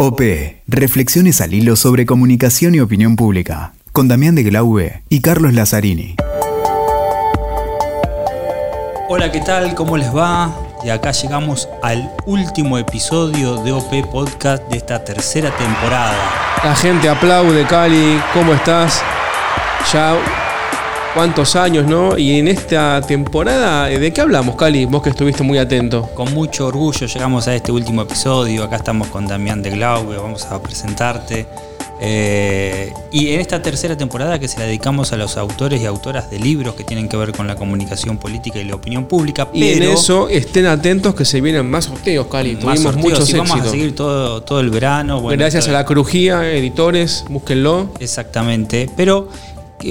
OP, Reflexiones al hilo sobre comunicación y opinión pública, con Damián de Glaube y Carlos Lazzarini. Hola, ¿qué tal? ¿Cómo les va? Y acá llegamos al último episodio de OP Podcast de esta tercera temporada. La gente aplaude, Cali, ¿cómo estás? Ya cuántos años, ¿no? Y en esta temporada, ¿de qué hablamos, Cali? Vos que estuviste muy atento. Con mucho orgullo llegamos a este último episodio. Acá estamos con Damián de Glaube, vamos a presentarte. Eh, y en esta tercera temporada que se la dedicamos a los autores y autoras de libros que tienen que ver con la comunicación política y la opinión pública. y en eso estén atentos que se vienen más sorteos, Cali. Tuvimos sorteos, muchos y vamos a seguir todo, todo el verano. Gracias a la Crujía, editores, búsquenlo. Exactamente. Pero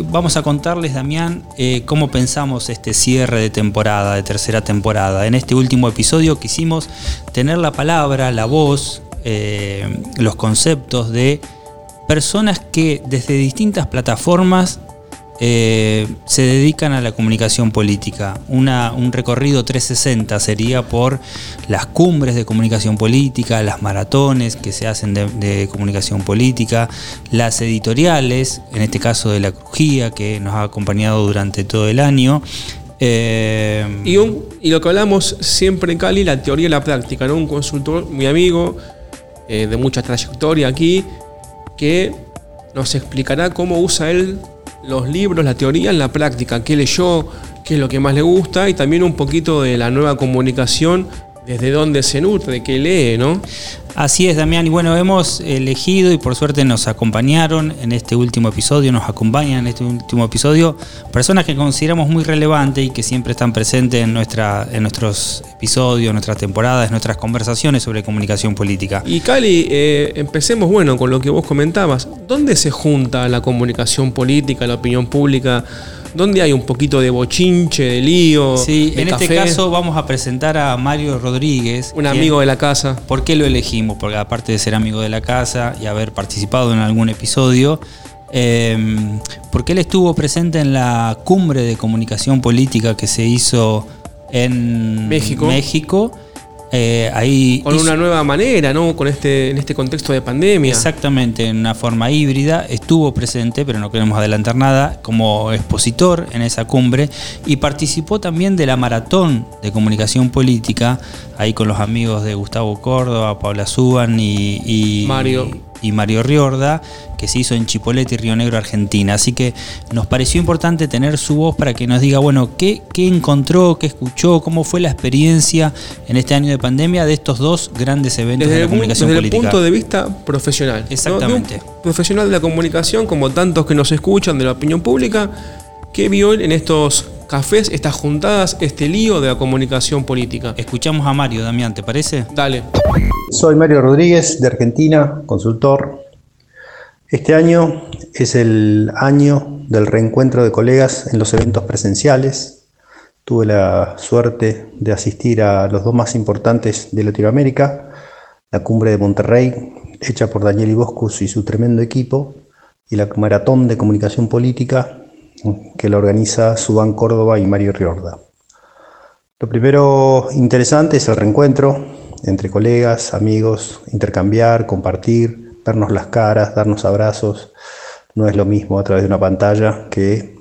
vamos a contarles, Damián, eh, cómo pensamos este cierre de temporada, de tercera temporada. En este último episodio quisimos tener la palabra, la voz, eh, los conceptos de personas que desde distintas plataformas eh, se dedican a la comunicación política. un recorrido 360 sería por las cumbres de comunicación política, las maratones que se hacen de, comunicación política, las editoriales, en este caso de la Crujía, que nos ha acompañado durante todo el año. Eh, y, lo que hablamos siempre en Cali, la teoría y la práctica. Un consultor, mi amigo, eh, de mucha trayectoria aquí, que nos explicará cómo usa él los libros, la teoría la práctica, qué leyó, qué es lo que más le gusta y también un poquito de la nueva comunicación desde dónde se nutre, qué lee, ¿no? Así es, Damián. Y bueno, hemos elegido y por suerte nos acompañaron en este último episodio, nos acompañan en este último episodio personas que consideramos muy relevantes y que siempre están presentes en, nuestra, en nuestros episodios, nuestras temporadas, nuestras conversaciones sobre comunicación política. Y Cali, eh, empecemos, bueno, con lo que vos comentabas. ¿Dónde se junta la comunicación política, la opinión pública? Donde hay un poquito de bochinche, de lío. Sí, en este caso vamos a presentar a Mario Rodríguez. Un amigo de la casa. ¿Por qué lo elegimos? Porque aparte de ser amigo de la casa y haber participado en algún episodio, em, porque él estuvo presente en la cumbre de comunicación política que se hizo en México. México eh, ahí con una nueva manera, ¿no? Con este, en este contexto de pandemia. Exactamente, en una forma híbrida. Estuvo presente, pero no queremos adelantar nada, como expositor en esa cumbre y participó también de la maratón de comunicación política, ahí con los amigos de Gustavo Córdoba, Paula Suban y, Mario. Y Mario Riorda que se hizo en Chipolete y Río Negro, Argentina. Así que nos pareció importante tener su voz para que nos diga, bueno, qué, qué encontró, qué escuchó, cómo fue la experiencia en este año de pandemia de estos dos grandes eventos de la comunicación desde política. Desde el punto de vista profesional. Exactamente. profesional de la comunicación, como tantos que nos escuchan de la opinión pública, ¿qué vio en estos cafés, estas juntadas, este lío de la comunicación política? Escuchamos a Mario, Damián, ¿te parece? Dale. Soy Mario Rodríguez, de Argentina, consultor, este año es el año del reencuentro de colegas en los eventos presenciales. Tuve la suerte de asistir a los dos más importantes de Latinoamérica, la cumbre de Monterrey, hecha por Daniel Iboscus y su tremendo equipo, y la maratón de comunicación política que la organiza Subán Córdoba y Mario Riorda. Lo primero interesante es el reencuentro entre colegas, amigos, intercambiar, compartir, vernos las caras, darnos abrazos, no es lo mismo a través de una pantalla que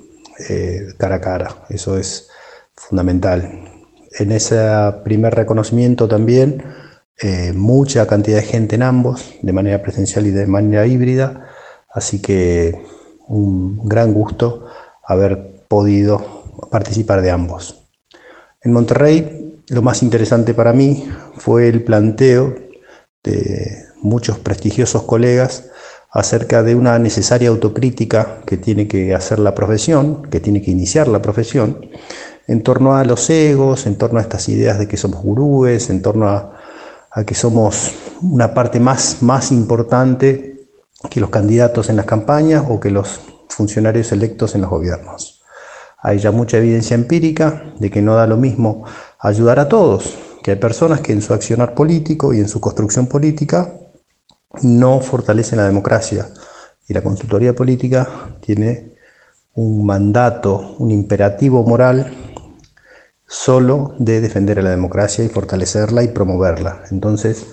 eh, cara a cara. Eso es fundamental. En ese primer reconocimiento también, eh, mucha cantidad de gente en ambos, de manera presencial y de manera híbrida, así que un gran gusto haber podido participar de ambos. En Monterrey, lo más interesante para mí fue el planteo de muchos prestigiosos colegas acerca de una necesaria autocrítica que tiene que hacer la profesión, que tiene que iniciar la profesión, en torno a los egos, en torno a estas ideas de que somos gurúes, en torno a, que somos una parte más, más importante que los candidatos en las campañas o que los funcionarios electos en los gobiernos. Hay ya mucha evidencia empírica de que no da lo mismo ayudar a todos, que hay personas que en su accionar político y en su construcción política no fortalecen la democracia. Y la consultoría política tiene un mandato, un imperativo moral solo de defender a la democracia y fortalecerla y promoverla. Entonces,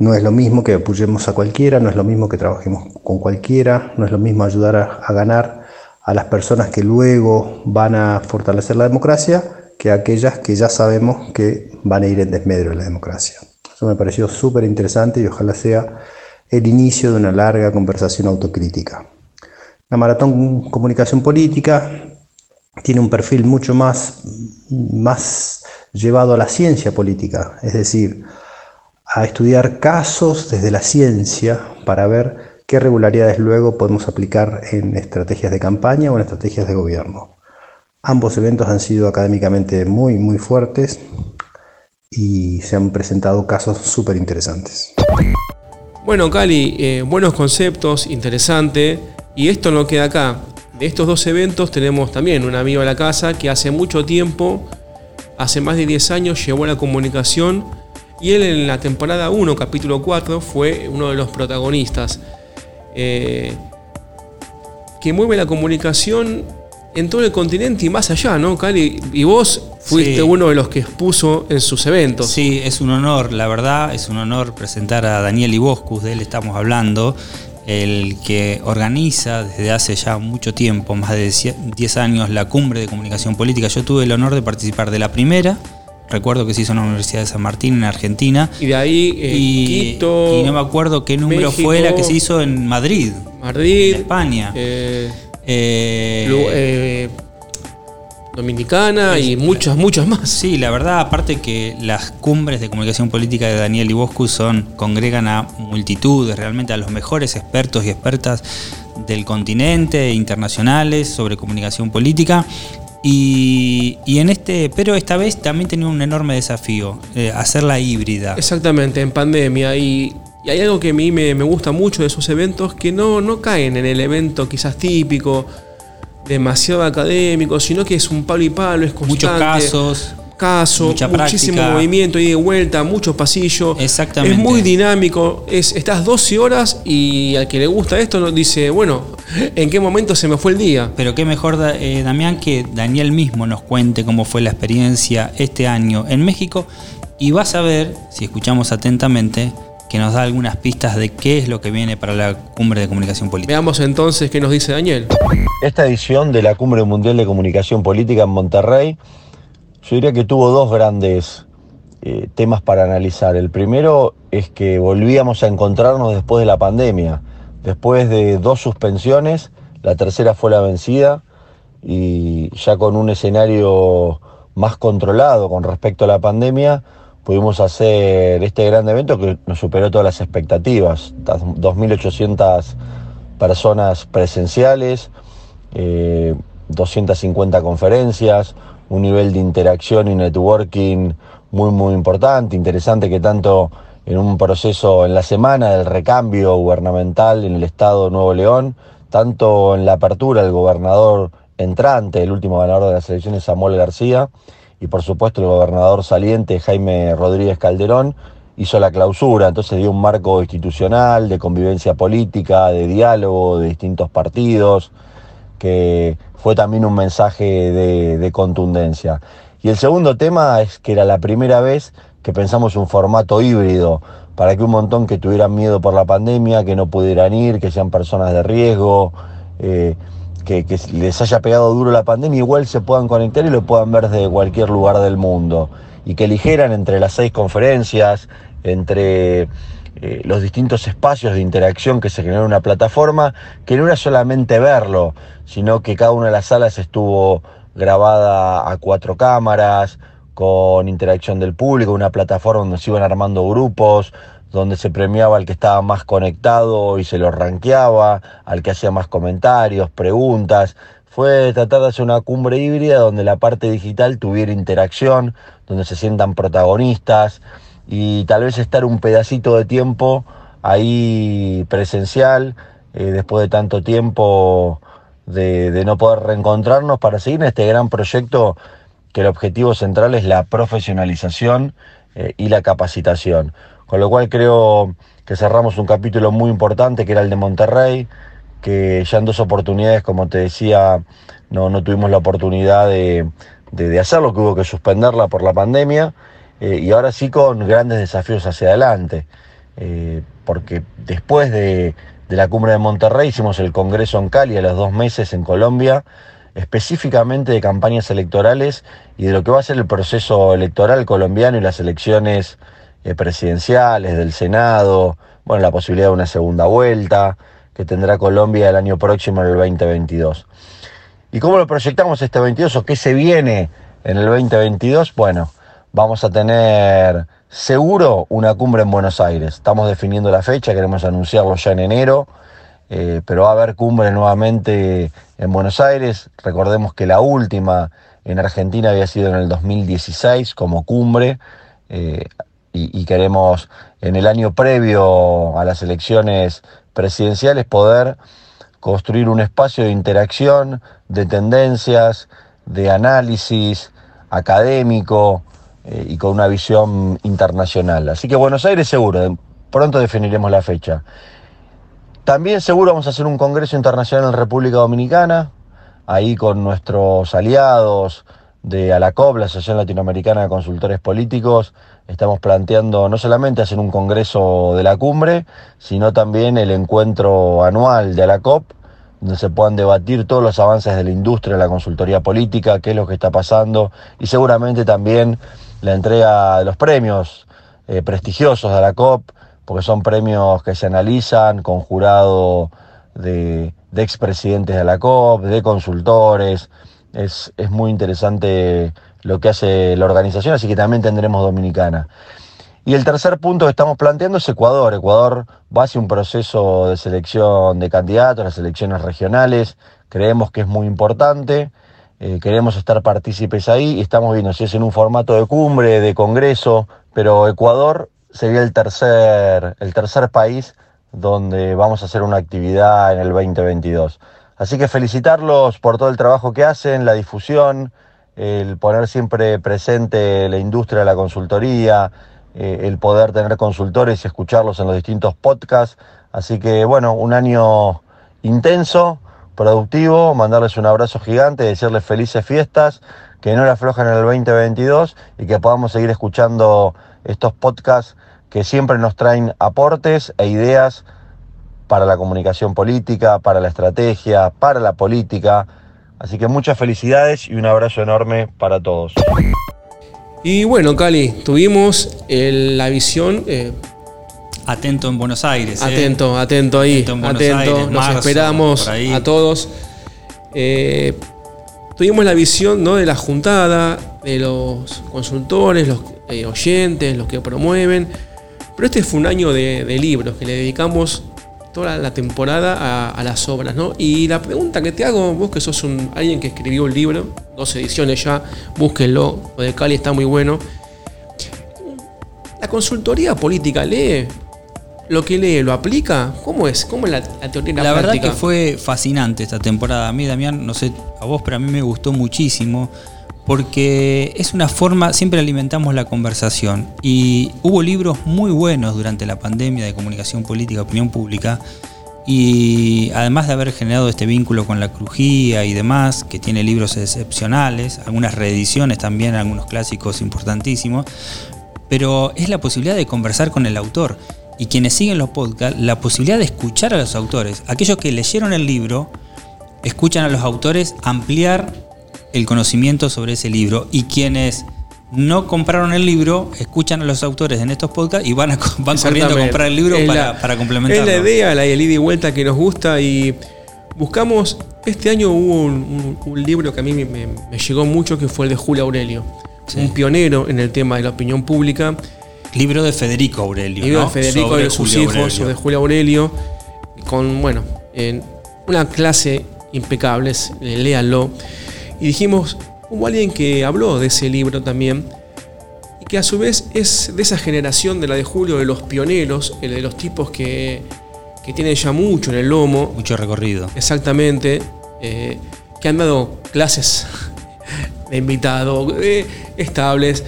No es lo mismo que apoyemos a cualquiera, no es lo mismo que trabajemos con cualquiera, no es lo mismo ayudar a, ganar a las personas que luego van a fortalecer la democracia que aquellas que ya sabemos que van a ir en desmedro de la democracia. Eso me pareció súper interesante y ojalá sea el inicio de una larga conversación autocrítica. La maratón comunicación política tiene un perfil mucho más, más llevado a la ciencia política, es decir, a estudiar casos desde la ciencia para ver qué regularidades luego podemos aplicar en estrategias de campaña o en estrategias de gobierno. Ambos eventos han sido académicamente muy, muy fuertes y se han presentado casos súper interesantes. Bueno, Cali, eh, buenos conceptos, interesante. Y esto no queda acá. De estos dos eventos tenemos también un amigo de la casa que hace mucho tiempo, hace más de 10 años, llevó la comunicación y él en la temporada 1, capítulo 4, fue uno de los protagonistas. Eh, que mueve la comunicación en todo el continente y más allá, ¿no, Cali? Y vos fuiste uno de los que expuso en sus eventos. Sí, es un honor, la verdad, es un honor presentar a Daniel Iboscus, de él estamos hablando, el que organiza desde hace ya mucho tiempo, más de 10 años, la cumbre de comunicación política. Yo tuve el honor de participar de la primera, Recuerdo que se hizo en la Universidad de San Martín, en Argentina. Y de ahí eh, Quito. Y no me acuerdo qué número fue la que se hizo en Madrid. Madrid. En España. Eh, eh, Dominicana y muchas, muchas más. Sí, la verdad, aparte que las cumbres de comunicación política de Daniel Iboscu son, congregan a multitudes, realmente a los mejores expertos y expertas del continente, internacionales, sobre comunicación política. Y, en este, pero esta vez también tenía un enorme desafío, eh, hacerla híbrida. Exactamente, en pandemia. Y, hay algo que a mí me, gusta mucho de esos eventos, que no, no caen en el evento quizás típico, demasiado académico, sino que es un palo y palo, es constante. Muchos casos caso, muchísimo movimiento, y de vuelta, mucho pasillo. Exactamente. Es muy dinámico. Es, estás 12 horas y al que le gusta esto nos dice, bueno, ¿en qué momento se me fue el día? Pero qué mejor, eh, Damián, que Daniel mismo nos cuente cómo fue la experiencia este año en México y vas a ver, si escuchamos atentamente, que nos da algunas pistas de qué es lo que viene para la Cumbre de Comunicación Política. Veamos entonces qué nos dice Daniel. Esta edición de la Cumbre Mundial de Comunicación Política en Monterrey yo diría que tuvo dos grandes eh, temas para analizar. El primero es que volvíamos a encontrarnos después de la pandemia. Después de dos suspensiones, la tercera fue la vencida y ya con un escenario más controlado con respecto a la pandemia, pudimos hacer este gran evento que nos superó todas las expectativas. 2.800 personas presenciales, 250 eh, conferencias, un nivel de interacción y networking muy, muy importante, interesante que tanto en un proceso en la semana del recambio gubernamental en el estado de Nuevo León, tanto en la apertura del gobernador entrante, el último ganador de las elecciones, Samuel García, y por supuesto el gobernador saliente, Jaime Rodríguez Calderón, hizo la clausura, entonces dio un marco institucional de convivencia política, de diálogo de distintos partidos, que fue también un mensaje de, contundencia. Y el segundo tema es que era la primera vez que pensamos un formato híbrido para que un montón que tuvieran miedo por la pandemia, que no pudieran ir, que sean personas de riesgo, eh, que, que, les haya pegado duro la pandemia, igual se puedan conectar y lo puedan ver desde cualquier lugar del mundo. Y que eligieran entre las seis conferencias, entre eh, los distintos espacios de interacción que se generó en una plataforma, que no era solamente verlo, sino que cada una de las salas estuvo grabada a cuatro cámaras, con interacción del público, una plataforma donde se iban armando grupos, donde se premiaba al que estaba más conectado y se lo ranqueaba, al que hacía más comentarios, preguntas. Fue tratar de hacer una cumbre híbrida donde la parte digital tuviera interacción, donde se sientan protagonistas, y tal vez estar un pedacito de tiempo ahí presencial, eh, después de tanto tiempo de, no poder reencontrarnos para seguir en este gran proyecto que el objetivo central es la profesionalización eh, y la capacitación. Con lo cual creo que cerramos un capítulo muy importante que era el de Monterrey, que ya en dos oportunidades, como te decía, no, no tuvimos la oportunidad de, de hacerlo, que hubo que suspenderla por la pandemia. Eh, y ahora sí con grandes desafíos hacia adelante. eh, porque después de, la cumbre de Monterrey hicimos el Congreso en Cali a los dos meses en Colombia, específicamente de campañas electorales y de lo que va a ser el proceso electoral colombiano y las elecciones eh, presidenciales, del Senado, bueno, la posibilidad de una segunda vuelta que tendrá Colombia el año próximo en el 2022. ¿Y cómo lo proyectamos este 22 o qué se viene en el 2022? Bueno, vamos a tener seguro una cumbre en Buenos Aires. Estamos definiendo la fecha, queremos anunciarlo ya en enero, eh, pero va a haber cumbre nuevamente en Buenos Aires. Recordemos que la última en Argentina había sido en el 2016 como cumbre. Eh, y, queremos en el año previo a las elecciones presidenciales poder construir un espacio de interacción, de tendencias, de análisis académico eh, y con una visión internacional. Así que Buenos Aires seguro, pronto definiremos la fecha. También seguro vamos a hacer un Congreso Internacional en República Dominicana, ahí con nuestros aliados de ALACOP, la Asociación Latinoamericana de Consultores Políticos, estamos planteando no solamente hacer un congreso de la cumbre, sino también el encuentro anual de la COP, donde se puedan debatir todos los avances de la industria, de la consultoría política, qué es lo que está pasando y seguramente también la entrega de los premios eh, prestigiosos de la COP, porque son premios que se analizan con jurado de, de expresidentes de la COP, de consultores. Es, es muy interesante lo que hace la organización, así que también tendremos Dominicana. Y el tercer punto que estamos planteando es Ecuador. Ecuador va hacia un proceso de selección de candidatos, las elecciones regionales. Creemos que es muy importante. Eh, queremos estar partícipes ahí y estamos viendo si es en un formato de cumbre, de congreso, pero Ecuador sería el tercer, el tercer país donde vamos a hacer una actividad en el 2022. Así que felicitarlos por todo el trabajo que hacen, la difusión, el poner siempre presente la industria de la consultoría, eh, el poder tener consultores y escucharlos en los distintos podcasts. Así que bueno, un año intenso, productivo, mandarles un abrazo gigante, decirles felices fiestas, que no le aflojen en el 2022 y que podamos seguir escuchando estos podcasts que siempre nos traen aportes e ideas para la comunicación política, para la estrategia, para la política Así que muchas felicidades y un abrazo enorme para todos. Y bueno, Cali, tuvimos la visión. Eh, atento en Buenos Aires. Eh. Atento, atento ahí. Atento, nos esperamos a todos. Eh, tuvimos la visión ¿no? de la juntada, de los consultores, los oyentes, los que promueven. Pero este fue un año de, de libros que le dedicamos toda la temporada a, las obras, ¿no? Y la pregunta que te hago, vos que sos un, alguien que escribió un libro, dos ediciones ya, búsquenlo, lo de Cali está muy bueno. ¿La consultoría política lee? ¿Lo que lee lo aplica? ¿Cómo es? ¿Cómo es la, teoría la, la verdad que fue fascinante esta temporada. A mí, Damián, no sé a vos, pero a mí me gustó muchísimo porque es una forma, siempre alimentamos la conversación y hubo libros muy buenos durante la pandemia de comunicación política, opinión pública y además de haber generado este vínculo con la crujía y demás, que tiene libros excepcionales, algunas reediciones también, algunos clásicos importantísimos, pero es la posibilidad de conversar con el autor y quienes siguen los podcasts, la posibilidad de escuchar a los autores, aquellos que leyeron el libro, escuchan a los autores ampliar el conocimiento sobre ese libro y quienes no compraron el libro, escuchan a los autores en estos podcasts y van, a, van corriendo a comprar el libro para, para, complementarlo. Es la idea, la ida y vuelta que nos gusta y buscamos, este año hubo un, libro que a mí me, llegó mucho que fue el de Julio Aurelio, un pionero en el tema de la opinión pública. Libro de Federico Aurelio. Libro de Federico de sus hijos, de Julio Aurelio, con, bueno, en una clase impecable, léanlo. Y dijimos, hubo alguien que habló de ese libro también, y que a su vez es de esa generación de la de Julio, de los pioneros, el de los tipos que, que tienen ya mucho en el lomo. Mucho recorrido. Exactamente. Eh, que han dado clases de invitado, estables.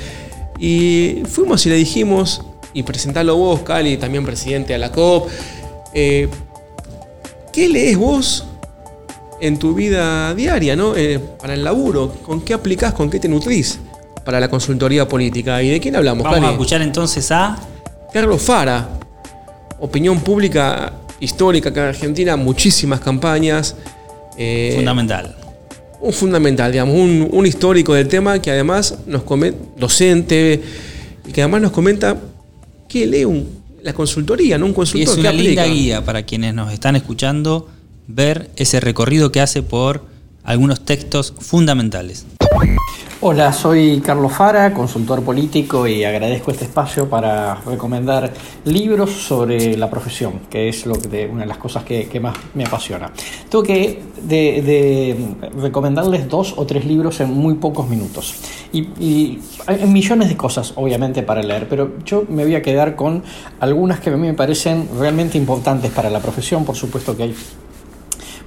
Y fuimos y le dijimos, y presentarlo vos, Cali, también presidente de la COP, eh, ¿qué lees vos en tu vida diaria, ¿no? Eh, para el laburo, ¿con qué aplicás, con qué te nutrís para la consultoría política? ¿Y de quién hablamos, Vamos a escuchar entonces a... Carlos Fara, opinión pública histórica acá en Argentina, muchísimas campañas. Eh, fundamental. Un fundamental, digamos, un, histórico del tema que además nos comenta, docente, y que además nos comenta que lee un, la consultoría, ¿no? Un consultor. Y es una linda guía para quienes nos están escuchando ver ese recorrido que hace por algunos textos fundamentales. Hola, soy Carlos Fara, consultor político y agradezco este espacio para recomendar libros sobre la profesión, que es lo de, una de las cosas que, más me apasiona. Tengo que de, recomendarles dos o tres libros en muy pocos minutos. Y, y, hay millones de cosas, obviamente, para leer, pero yo me voy a quedar con algunas que a mí me parecen realmente importantes para la profesión. Por supuesto que hay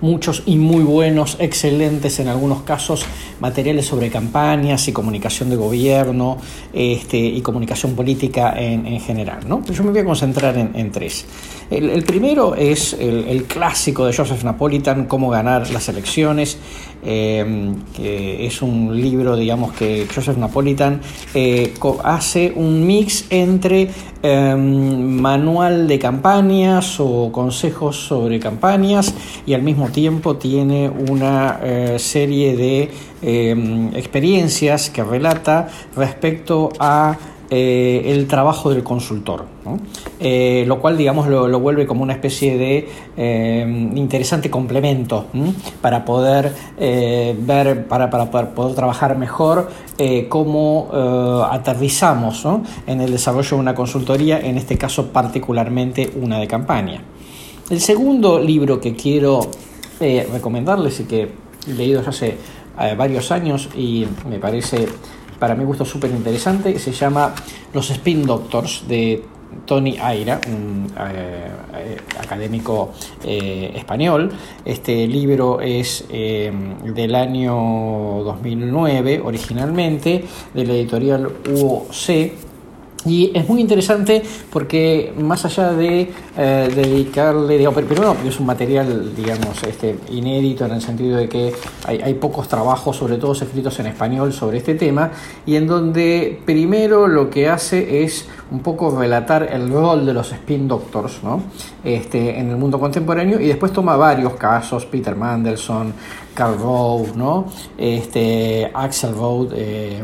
muchos y muy buenos, excelentes en algunos casos, materiales sobre campañas y comunicación de gobierno este, y comunicación política en, general. ¿no? Yo me voy a concentrar en, tres. El, primero es el, clásico de Joseph Napolitan, Cómo ganar las elecciones, em, que es un libro, digamos, que Joseph Napolitan eh, hace un mix entre em, manual de campañas o consejos sobre campañas y al mismo tiempo tiene una eh, serie de em, experiencias que relata respecto a eh, el trabajo del consultor, eh, lo cual digamos lo, vuelve como una especie de em, interesante complemento para poder ver, para, para, poder trabajar mejor cómo aterrizamos en el desarrollo de una consultoría, en este caso particularmente una de campaña. El segundo libro que quiero eh, recomendarles y que he leído ya hace eh, varios años y me parece para mi gusto súper interesante, se llama Los Spin Doctors de Tony Aira, un eh, académico español. Este libro es del año 2009 originalmente, de la editorial UOC y es muy interesante porque más allá de eh, dedicarle, digamos, primero es un material, digamos, este, inédito en el sentido de que hay, hay, pocos trabajos, sobre todo escritos en español, sobre este tema, y en donde primero lo que hace es un poco relatar el rol de los spin doctors ¿no? este, en el mundo contemporáneo y después toma varios casos, Peter Mandelson, Carl Rove, ¿no? este, Axel Rode, eh,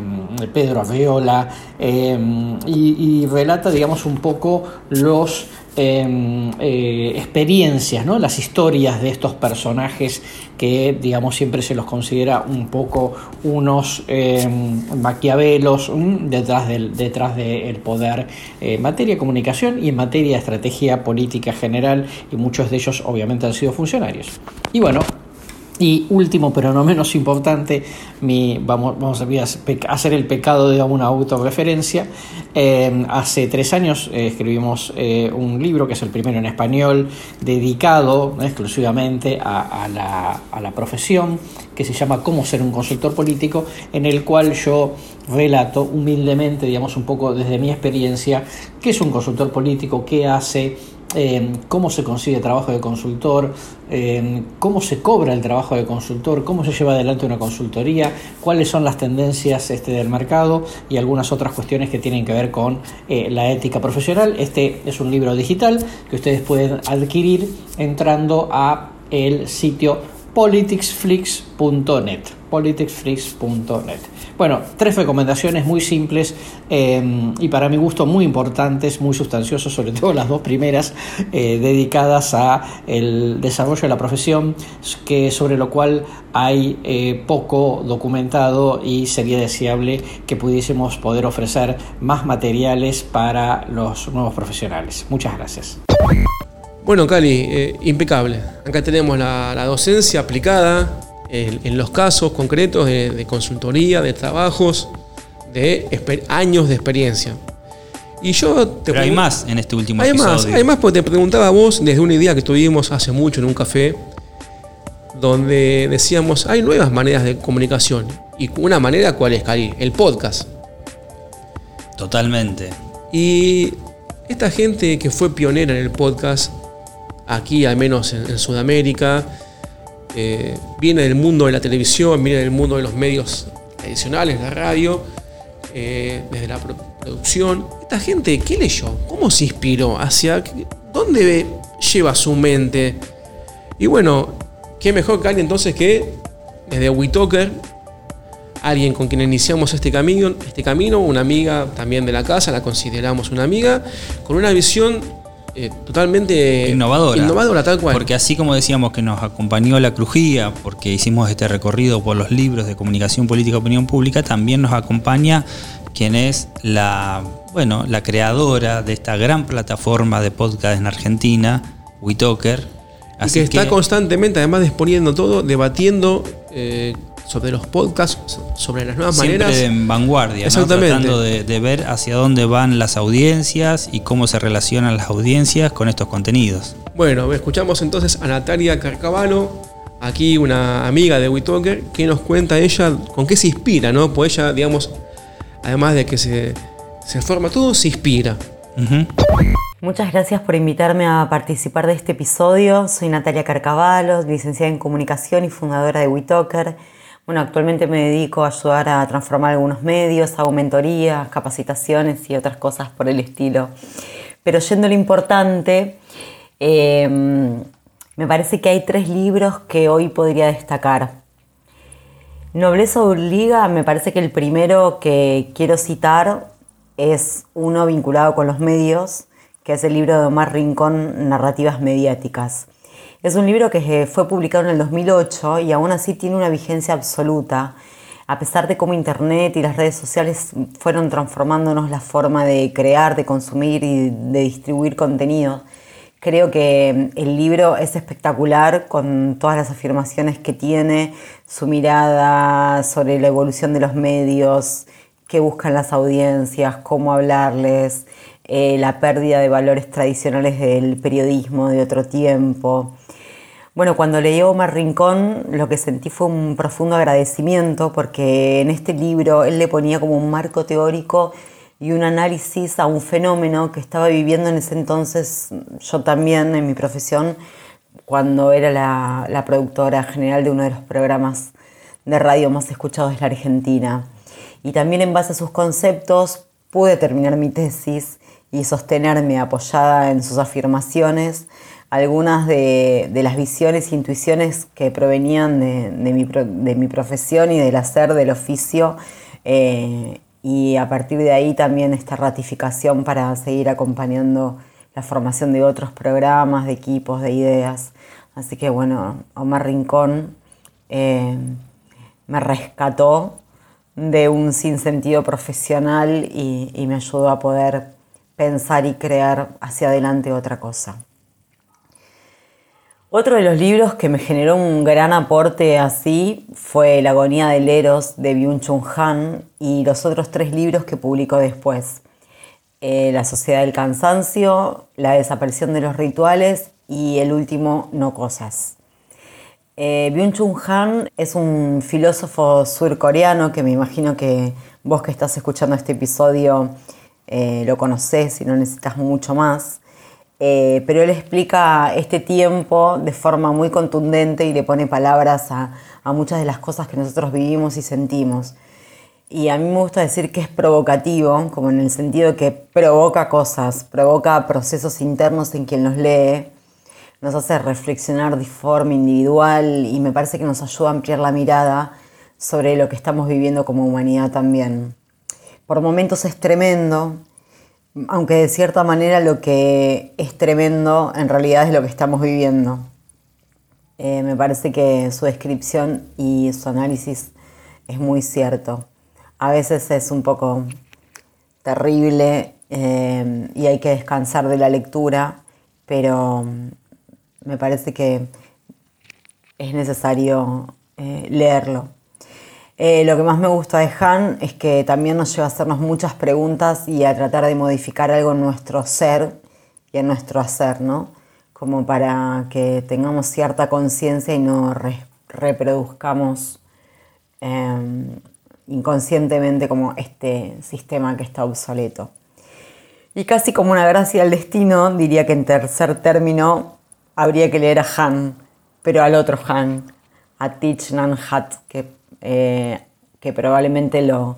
Pedro Aveola, eh, y, relata, digamos, un poco los Em, eh, experiencias, ¿no? las historias de estos personajes que digamos siempre se los considera un poco unos em, maquiavelos detrás del detrás poder eh, en materia de comunicación y en materia de estrategia política general y muchos de ellos obviamente han sido funcionarios. Y bueno, y último, pero no menos importante, mi, vamos, vamos a hacer el pecado de una autorreferencia. Eh, hace tres años eh, escribimos eh, un libro, que es el primero en español, dedicado exclusivamente a, la, a, la, profesión, que se llama Cómo ser un consultor político, en el cual yo relato humildemente, digamos, un poco desde mi experiencia, qué es un consultor político, qué hace, Em, cómo se consigue trabajo de consultor, em, cómo se cobra el trabajo de consultor, cómo se lleva adelante una consultoría, cuáles son las tendencias este, del mercado y algunas otras cuestiones que tienen que ver con eh, la ética profesional. Este es un libro digital que ustedes pueden adquirir entrando a el sitio politicsflix.net. politicsflix.net. Bueno, tres recomendaciones muy simples em, y para mi gusto muy importantes, muy sustanciosas, sobre todo las dos primeras eh, dedicadas a el desarrollo de la profesión, que sobre lo cual hay eh, poco documentado y sería deseable que pudiésemos poder ofrecer más materiales para los nuevos profesionales. Muchas gracias. Bueno, Cali, eh, impecable. Acá tenemos la docencia aplicada, en, los casos concretos de, consultoría, de trabajos, de años de experiencia. Y yo te Pero hay más en este último hay episodio. Más, hay más porque te preguntaba a vos desde una idea que tuvimos hace mucho en un café, donde decíamos, hay nuevas maneras de comunicación. Y una manera, ¿cuál es, Cali? El podcast. Totalmente. Y esta gente que fue pionera en el podcast, aquí al menos en Sudamérica, eh, viene del mundo de la televisión, viene del mundo de los medios tradicionales, la radio, eh, desde la producción. Esta gente, ¿qué leyó? ¿Cómo se inspiró? ¿Hacia dónde lleva su mente? Y bueno, qué mejor que alguien entonces que desde WeTalker, alguien con quien iniciamos este camino, este camino, una amiga también de la casa, la consideramos una amiga, con una visión eh, totalmente innovadora. Innovadora, tal cual. Porque así como decíamos que nos acompañó la crujía, porque hicimos este recorrido por los libros de comunicación política y opinión pública, también nos acompaña quien es la, bueno, la creadora de esta gran plataforma de podcast en Argentina, WeTalker. Así y que, está constantemente, además de exponiendo todo, debatiendo eh, sobre los podcasts, sobre las nuevas Siempre maneras. en vanguardia, tratando de, ver hacia dónde van las audiencias y cómo se relacionan las audiencias con estos contenidos. Bueno, escuchamos entonces a Natalia Carcavalo, aquí una amiga de WeTalker, que nos cuenta ella con qué se inspira, ¿no? Pues ella, digamos, además de que se, forma todo, se inspira. Muchas gracias por invitarme a participar de este episodio. Soy Natalia Carcavalos, licenciada en comunicación y fundadora de WeTalker. Bueno, actualmente me dedico a ayudar a transformar algunos medios, hago mentorías, capacitaciones y otras cosas por el estilo. Pero yendo a lo importante, em, me parece que hay tres libros que hoy podría destacar. Nobleza Obliga, me parece que el primero que quiero citar es uno vinculado con los medios, que es el libro de Omar Rincón, Narrativas Mediáticas. Es un libro que fue publicado en el 2008 y aún así tiene una vigencia absoluta, a pesar de cómo Internet y las redes sociales fueron transformándonos la forma de crear, de consumir y de distribuir contenido. Creo que el libro es espectacular con todas las afirmaciones que tiene, su mirada sobre la evolución de los medios, qué buscan las audiencias, cómo hablarles, eh, la pérdida de valores tradicionales del periodismo de otro tiempo. Bueno, cuando leí Omar Rincón, lo que sentí fue un profundo agradecimiento porque en este libro él le ponía como un marco teórico y un análisis a un fenómeno que estaba viviendo en ese entonces yo también en mi profesión cuando era la, la productora general de uno de los programas de radio más escuchados de la Argentina. Y también en base a sus conceptos pude terminar mi tesis y sostenerme apoyada en sus afirmaciones algunas de, las visiones e intuiciones que provenían de, mi, profesión y del hacer del oficio eh, y a partir de ahí también esta ratificación para seguir acompañando la formación de otros programas, de equipos, de ideas. Así que bueno, Omar Rincón eh, me rescató de un sinsentido profesional y me ayudó a poder pensar y crear hacia adelante otra cosa. Otro de los libros que me generó un gran aporte así fue La agonía del Eros de Byung-Chun Han y los otros tres libros que publicó después. Eh, la sociedad del cansancio, La desaparición de los rituales y el último No cosas. Eh, Byung-Chun Han es un filósofo surcoreano que me imagino que vos que estás escuchando este episodio eh, lo conocés y no necesitas mucho más. Eh, pero él explica este tiempo de forma muy contundente y le pone palabras a, muchas de las cosas que nosotros vivimos y sentimos. Y a mí me gusta decir que es provocativo, como en el sentido que provoca cosas, provoca procesos internos en quien los lee, nos hace reflexionar de forma individual y me parece que nos ayuda a ampliar la mirada sobre lo que estamos viviendo como humanidad también. Por momentos es tremendo, aunque de cierta manera lo que es tremendo en realidad es lo que estamos viviendo. Eh, me parece que su descripción y su análisis es muy cierto. A veces es un poco terrible eh, y hay que descansar de la lectura, pero me parece que es necesario eh, leerlo. Eh, lo que más me gusta de Han es que también nos lleva a hacernos muchas preguntas y a tratar de modificar algo en nuestro ser y en nuestro hacer, ¿no? Como para que tengamos cierta conciencia y no reproduzcamos em, inconscientemente como este sistema que está obsoleto. Y casi como una gracia al destino, diría que en tercer término habría que leer a Han, pero al otro Han, a Thich Nhat Hat, que eh, que probablemente lo,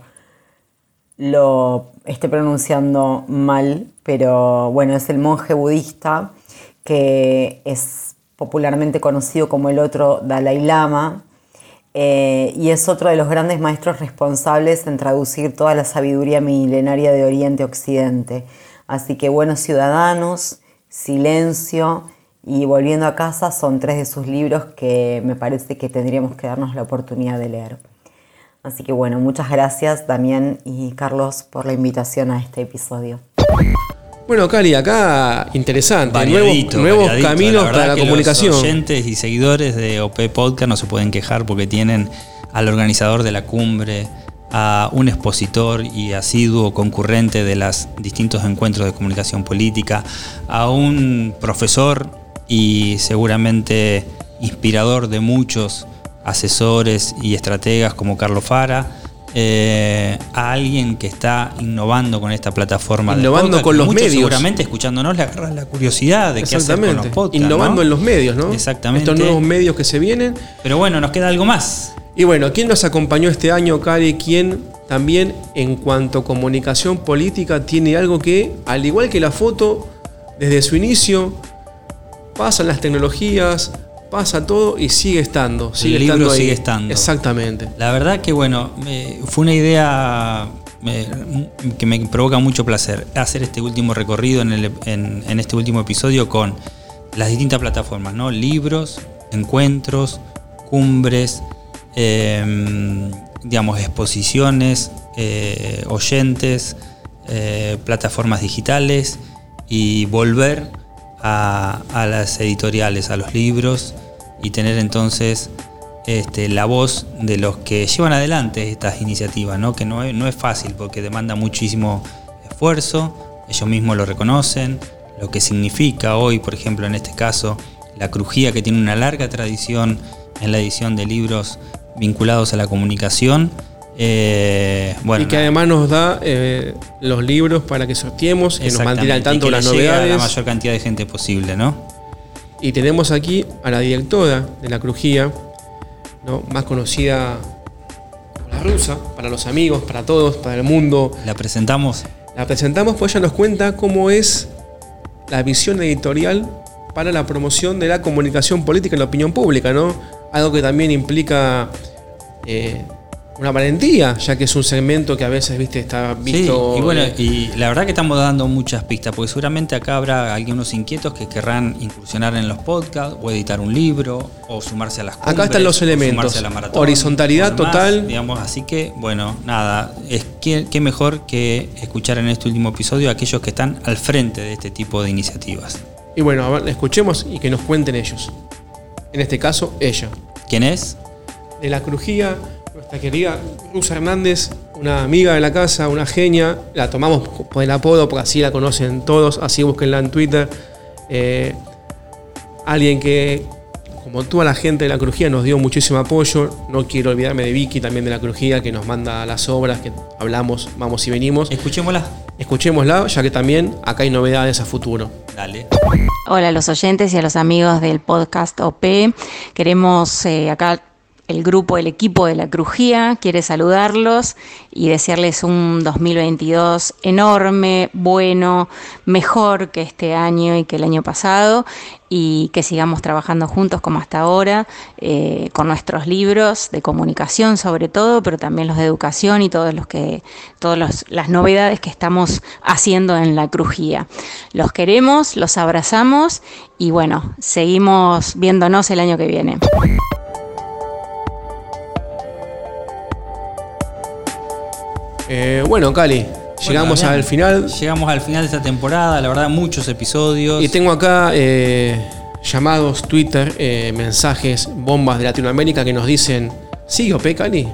lo esté pronunciando mal, pero bueno, es el monje budista que es popularmente conocido como el otro Dalai Lama, eh, y es otro de los grandes maestros responsables en traducir toda la sabiduría milenaria de Oriente a Occidente. Así que buenos ciudadanos, silencio y volviendo a casa son tres de sus libros que me parece que tendríamos que darnos la oportunidad de leer. Así que bueno, muchas gracias Damián y Carlos por la invitación a este episodio. Bueno, Cali, acá interesante. nuevos, caminos para la comunicación. Los oyentes y seguidores de OP Podcast no se pueden quejar porque tienen al organizador de la cumbre, a un expositor y asiduo concurrente de los distintos encuentros de comunicación política, a un profesor y seguramente inspirador de muchos asesores y estrategas como Carlos Fara eh, a alguien que está innovando con esta plataforma. Innovando con los medios. Seguramente escuchándonos le agarras la curiosidad de qué hacer con los podcasts. Innovando en los medios, ¿no? Exactamente. Estos nuevos medios que se vienen. Pero bueno, nos queda algo más. Y bueno, ¿quién nos acompañó este año, Cari? ¿Quién también en cuanto a comunicación política tiene algo que, al igual que la foto, desde su inicio, pasan las tecnologías, pasa todo y sigue estando. Sigue el libro sigue estando. Exactamente. La verdad que bueno, fue una idea que me provoca mucho placer hacer este último recorrido en, este último episodio con las distintas plataformas, ¿no? Libros, encuentros, cumbres, em, digamos, exposiciones, eh, oyentes, eh, plataformas digitales y volver a, las editoriales, a los libros y tener entonces este, la voz de los que llevan adelante estas iniciativas, que no es, no es fácil porque demanda muchísimo esfuerzo, ellos mismos lo reconocen, lo que significa hoy, por ejemplo, en este caso, la crujía que tiene una larga tradición en la edición de libros vinculados a la comunicación. Eh, bueno, y que además nos da eh, los libros para que sorteemos, que nos mantiene al tanto las novedades. A la mayor cantidad de gente posible, ¿no? Y tenemos aquí a la directora de la crujía, ¿no? más conocida como la rusa, para los amigos, para todos, para el mundo. ¿La presentamos? La presentamos, pues ella nos cuenta cómo es la visión editorial para la promoción de la comunicación política en la opinión pública, ¿no? Algo que también implica eh, una valentía, ya que es un segmento que a veces, viste, está visto. Sí, y bueno, y la verdad que estamos dando muchas pistas, porque seguramente acá habrá algunos inquietos que querrán incursionar en los podcasts, o editar un libro, o sumarse a las cumbres, Acá están los elementos. Horizontalidad total. Digamos, así que, bueno, nada, es que, qué mejor que escuchar en este último episodio a aquellos que están al frente de este tipo de iniciativas. Y bueno, a ver, escuchemos y que nos cuenten ellos. En este caso, ella. ¿Quién es? De la crujía nuestra querida Rusa Hernández, una amiga de la casa, una genia, la tomamos por el apodo porque así la conocen todos, así búsquenla en Twitter. Eh, alguien que, como toda la gente de la crujía, nos dio muchísimo apoyo. No quiero olvidarme de Vicky, también de la crujía, que nos manda las obras, que hablamos, vamos y venimos. Escuchémosla. Escuchémosla, ya que también acá hay novedades a futuro. Dale. Hola a los oyentes y a los amigos del podcast OP. Queremos eh, acá el grupo, el equipo de la Crujía quiere saludarlos y desearles un 2022 enorme, bueno, mejor que este año y que el año pasado y que sigamos trabajando juntos como hasta ahora eh, con nuestros libros de comunicación sobre todo, pero también los de educación y todos los que todas las novedades que estamos haciendo en la Crujía. Los queremos, los abrazamos y bueno, seguimos viéndonos el año que viene. Eh, bueno, Cali, llegamos al final. Llegamos al final de esta temporada, la verdad, muchos episodios. Y tengo acá eh, llamados, Twitter, eh, mensajes, bombas de Latinoamérica que nos dicen, ¿sigue OP, Cali?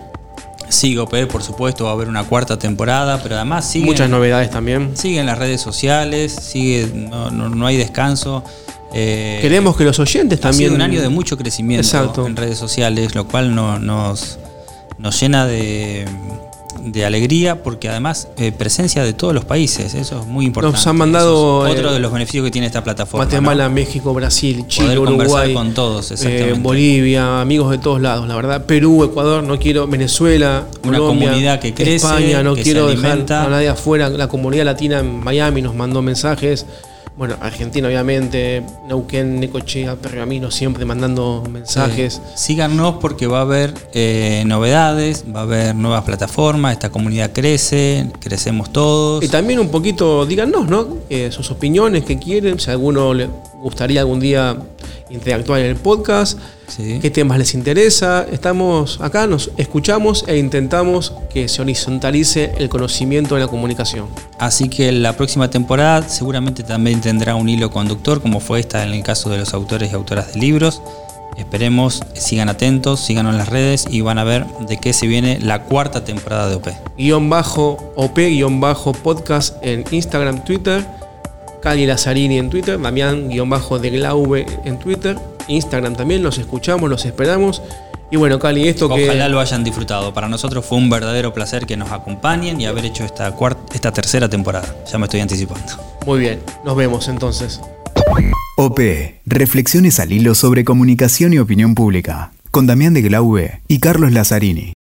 Sigue OP, por supuesto, va a haber una cuarta temporada, pero además sigue. Muchas novedades también. Siguen las redes sociales, sigue, no, hay descanso. Queremos que los oyentes también. Ha un año de mucho crecimiento en redes sociales, lo cual nos, nos llena de de alegría porque además eh, presencia de todos los países, eso es muy importante. Nos han mandado otro eh, de los beneficios que tiene esta plataforma. Guatemala, ¿no? México, Brasil, Chile, Poder Uruguay, con todos, eh. Bolivia, amigos de todos lados, la verdad. Perú, Ecuador, no quiero Venezuela, Una Colombia, comunidad que crece, España, no que quiero dejar a nadie afuera. La comunidad latina en Miami nos mandó mensajes. Bueno, Argentina obviamente, Neuquén, Necochea, Pergamino siempre mandando mensajes. Eh, síganos porque va a haber eh, novedades, va a haber nuevas plataformas, esta comunidad crece, crecemos todos. Y también un poquito, díganos, ¿no? Eh, sus opiniones, que quieren, si a alguno le gustaría algún día interactuar en el podcast, Sí. qué temas les interesa. Estamos acá, nos escuchamos e intentamos que se horizontalice el conocimiento de la comunicación. Así que la próxima temporada seguramente también tendrá un hilo conductor, como fue esta en el caso de los autores y autoras de libros. Esperemos, sigan atentos, síganos en las redes y van a ver de qué se viene la cuarta temporada de OP. Guión bajo OP, guion bajo podcast en Instagram, Twitter. Cali Lazzarini en Twitter, Damián guion bajo de Glaube en Twitter, Instagram también, los escuchamos, los esperamos. Y bueno, Cali, esto que... Ojalá lo hayan disfrutado. Para nosotros fue un verdadero placer que nos acompañen y haber hecho esta, cuarta, esta tercera temporada. Ya me estoy anticipando. Muy bien, nos vemos entonces. OP. Reflexiones al hilo sobre comunicación y opinión pública. Con Damián de Glaube y Carlos Lazzarini.